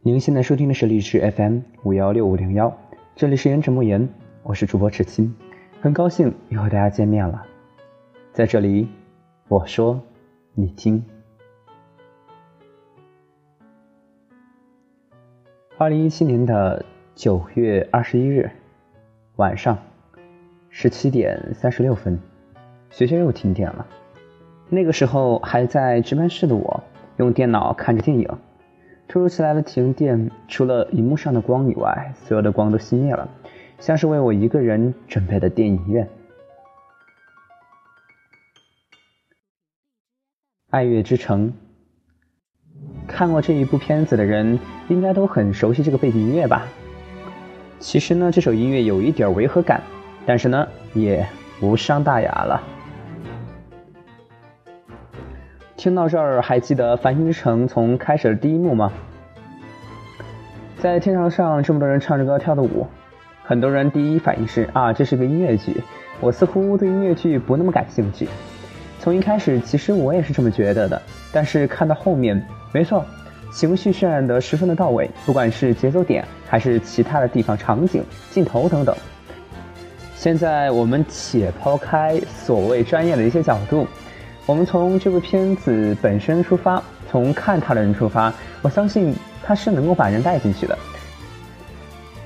您现在收听的是荔枝 FM 五幺六五零幺，这里是言者莫言，我是主播赤青，很高兴又和大家见面了。在这里，我说，你听。二零一七年的九月二十一日晚上十七点三十六分，学校又停电了。那个时候还在值班室的我，用电脑看着电影。突如其来的停电，除了荧幕上的光以外，所有的光都熄灭了，像是为我一个人准备的电影院。《爱乐之城》，看过这一部片子的人应该都很熟悉这个背景音乐吧？其实呢，这首音乐有一点违和感，但是呢，也无伤大雅了。听到这儿，还记得《繁星之城》从开始的第一幕吗？在天桥上，这么多人唱着歌、跳的舞，很多人第一反应是啊，这是个音乐剧。我似乎对音乐剧不那么感兴趣。从一开始，其实我也是这么觉得的。但是看到后面，没错，情绪渲染得十分的到位，不管是节奏点，还是其他的地方、场景、镜头等等。现在我们且抛开所谓专业的一些角度。我们从这部片子本身出发，从看他的人出发，我相信他是能够把人带进去的。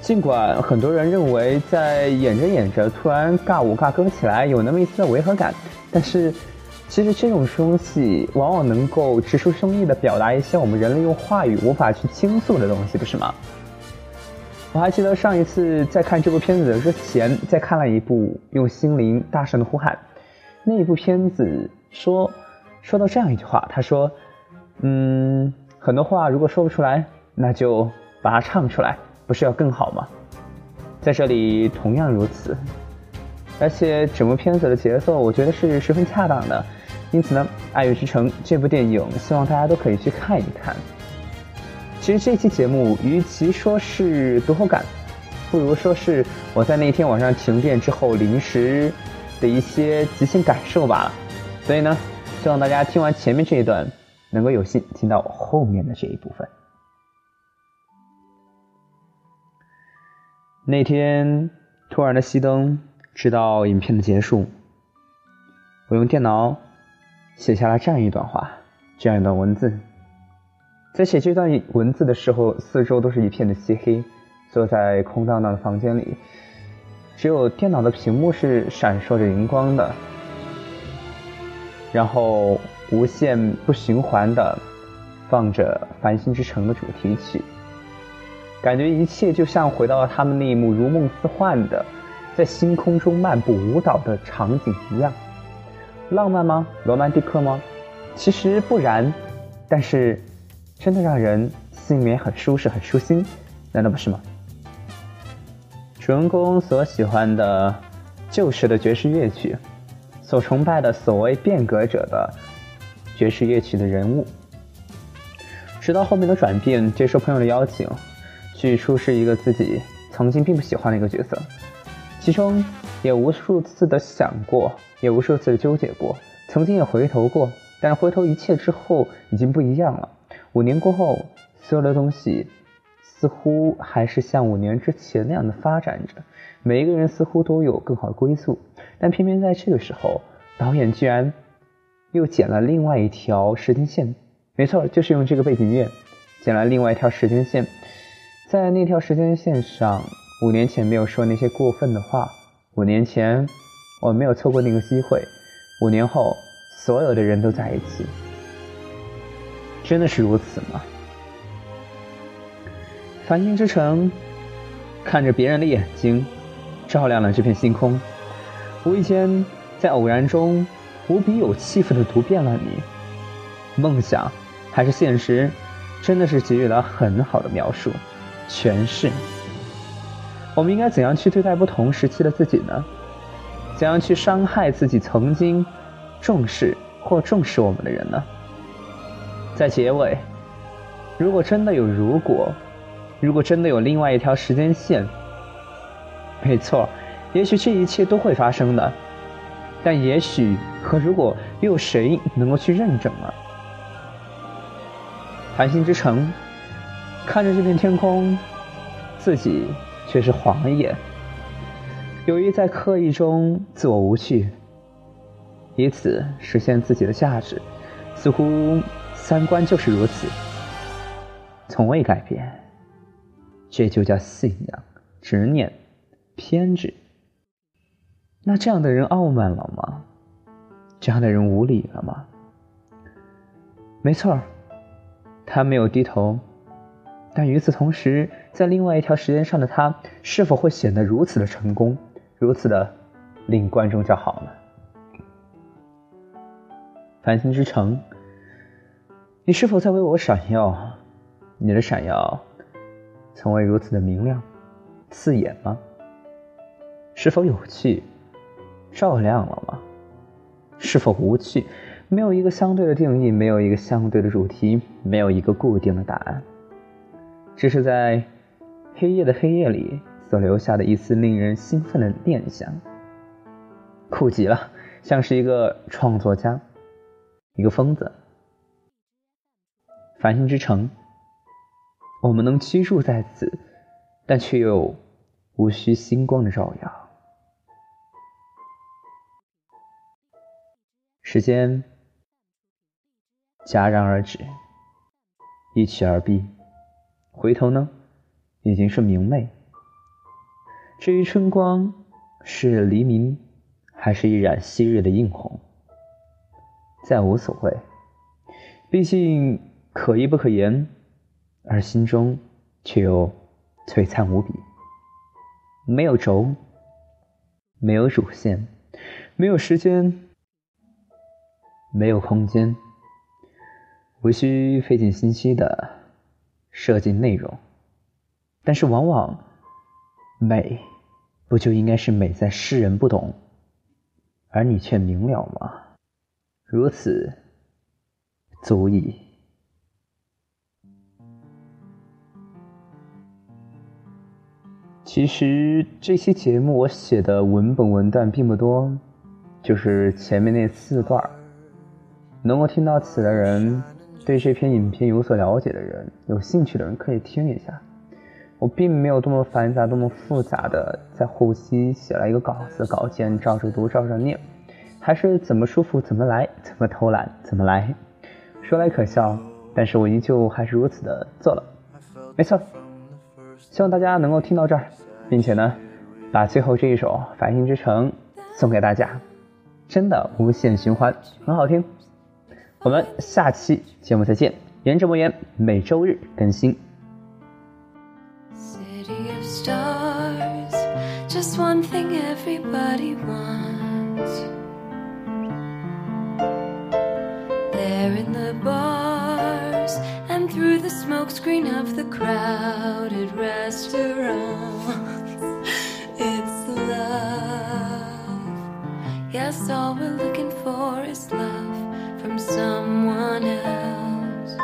尽管很多人认为在演着演着突然尬舞尬歌起来有那么一丝的违和感，但是其实这种东西往往能够直抒胸臆的表达一些我们人类用话语无法去倾诉的东西，不是吗？我还记得上一次在看这部片子之前，在看了一部用心灵大声的呼喊，那一部片子。说，说到这样一句话，他说：“嗯，很多话如果说不出来，那就把它唱出来，不是要更好吗？”在这里同样如此，而且整部片子的节奏我觉得是十分恰当的，因此呢，《爱乐之城》这部电影，希望大家都可以去看一看。其实这期节目与其说是读后感，不如说是我在那天晚上停电之后临时的一些即兴感受罢了。所以呢，希望大家听完前面这一段，能够有幸听到后面的这一部分。那天突然的熄灯，直到影片的结束，我用电脑写下了这样一段话，这样一段文字。在写这段文字的时候，四周都是一片的漆黑，坐在空荡荡的房间里，只有电脑的屏幕是闪烁着荧光的。然后无限不循环的放着《繁星之城》的主题曲，感觉一切就像回到了他们那一幕如梦似幻的在星空中漫步舞蹈的场景一样。浪漫吗？罗曼蒂克吗？其实不然，但是真的让人心里面很舒适、很舒心，难道不是吗？主人公所喜欢的旧时的爵士乐曲。所崇拜的所谓变革者的爵士乐曲的人物，直到后面的转变，接受朋友的邀请，去出示一个自己曾经并不喜欢的一个角色，其中也无数次的想过，也无数次的纠结过，曾经也回头过，但是回头一切之后已经不一样了。五年过后，所有的东西似乎还是像五年之前那样的发展着，每一个人似乎都有更好的归宿。但偏偏在这个时候，导演居然又剪了另外一条时间线。没错，就是用这个背景乐剪了另外一条时间线。在那条时间线上，五年前没有说那些过分的话，五年前我没有错过那个机会，五年后所有的人都在一起。真的是如此吗？繁星之城，看着别人的眼睛，照亮了这片星空。无意间，在偶然中，无比有气氛的读遍了你。梦想还是现实，真的是给予了很好的描述、诠释。我们应该怎样去对待不同时期的自己呢？怎样去伤害自己曾经重视或重视我们的人呢？在结尾，如果真的有如果，如果真的有另外一条时间线，没错。也许这一切都会发生的，但也许和如果又有谁能够去认证呢？繁星之城，看着这片天空，自己却是晃了眼，有意在刻意中自我无趣，以此实现自己的价值，似乎三观就是如此，从未改变。这就叫信仰、执念、偏执。那这样的人傲慢了吗？这样的人无礼了吗？没错他没有低头，但与此同时，在另外一条时间上的他，是否会显得如此的成功，如此的令观众叫好呢？繁星之城，你是否在为我闪耀？你的闪耀，从未如此的明亮、刺眼吗？是否有趣、照亮了吗？是否无趣？没有一个相对的定义，没有一个相对的主题，没有一个固定的答案，只是在黑夜的黑夜里所留下的一丝令人兴奋的念想。酷极了，像是一个创作家，一个疯子。繁星之城，我们能居住在此，但却又无需星光的照耀。时间戛然而止，一曲而毕。回头呢，已经是明媚。至于春光是黎明，还是一染昔日的映红，再无所谓。毕竟可依不可言，而心中却又璀璨无比。没有轴，没有主线，没有时间。没有空间，无需费尽心机的设计内容，但是往往美不就应该是美在世人不懂，而你却明了吗？如此足矣。其实这期节目我写的文本文段并不多，就是前面那四段能够听到此的人，对这篇影片有所了解的人，有兴趣的人可以听一下。我并没有多么繁杂、多么复杂的在后期写了一个稿子，稿件照着读、照着念，还是怎么舒服怎么来，怎么偷懒怎么来。说来可笑，但是我依旧还是如此的做了。没错，希望大家能够听到这儿，并且呢，把最后这一首《繁星之城》送给大家，真的无限循环，很好听。我们下期节目再见，言者莫言每周日更新。There in the bar. Through the smokescreen of the crowded restaurants, it's love. Yes, all we're looking for is love from someone else.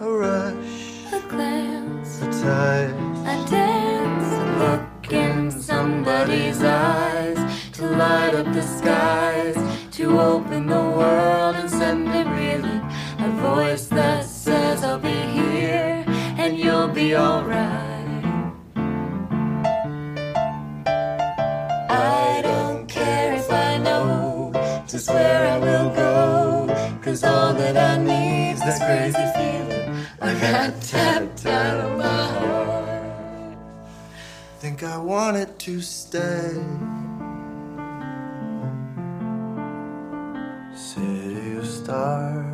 A rush, a glance, a touch, a dance, a look in somebody's eyes to light up the skies, to open the world I'll be here and you'll be alright. I don't care if I know just where I will go. Cause all that I need's this crazy feeling I got tapped out of my heart Think I want it to stay City of stars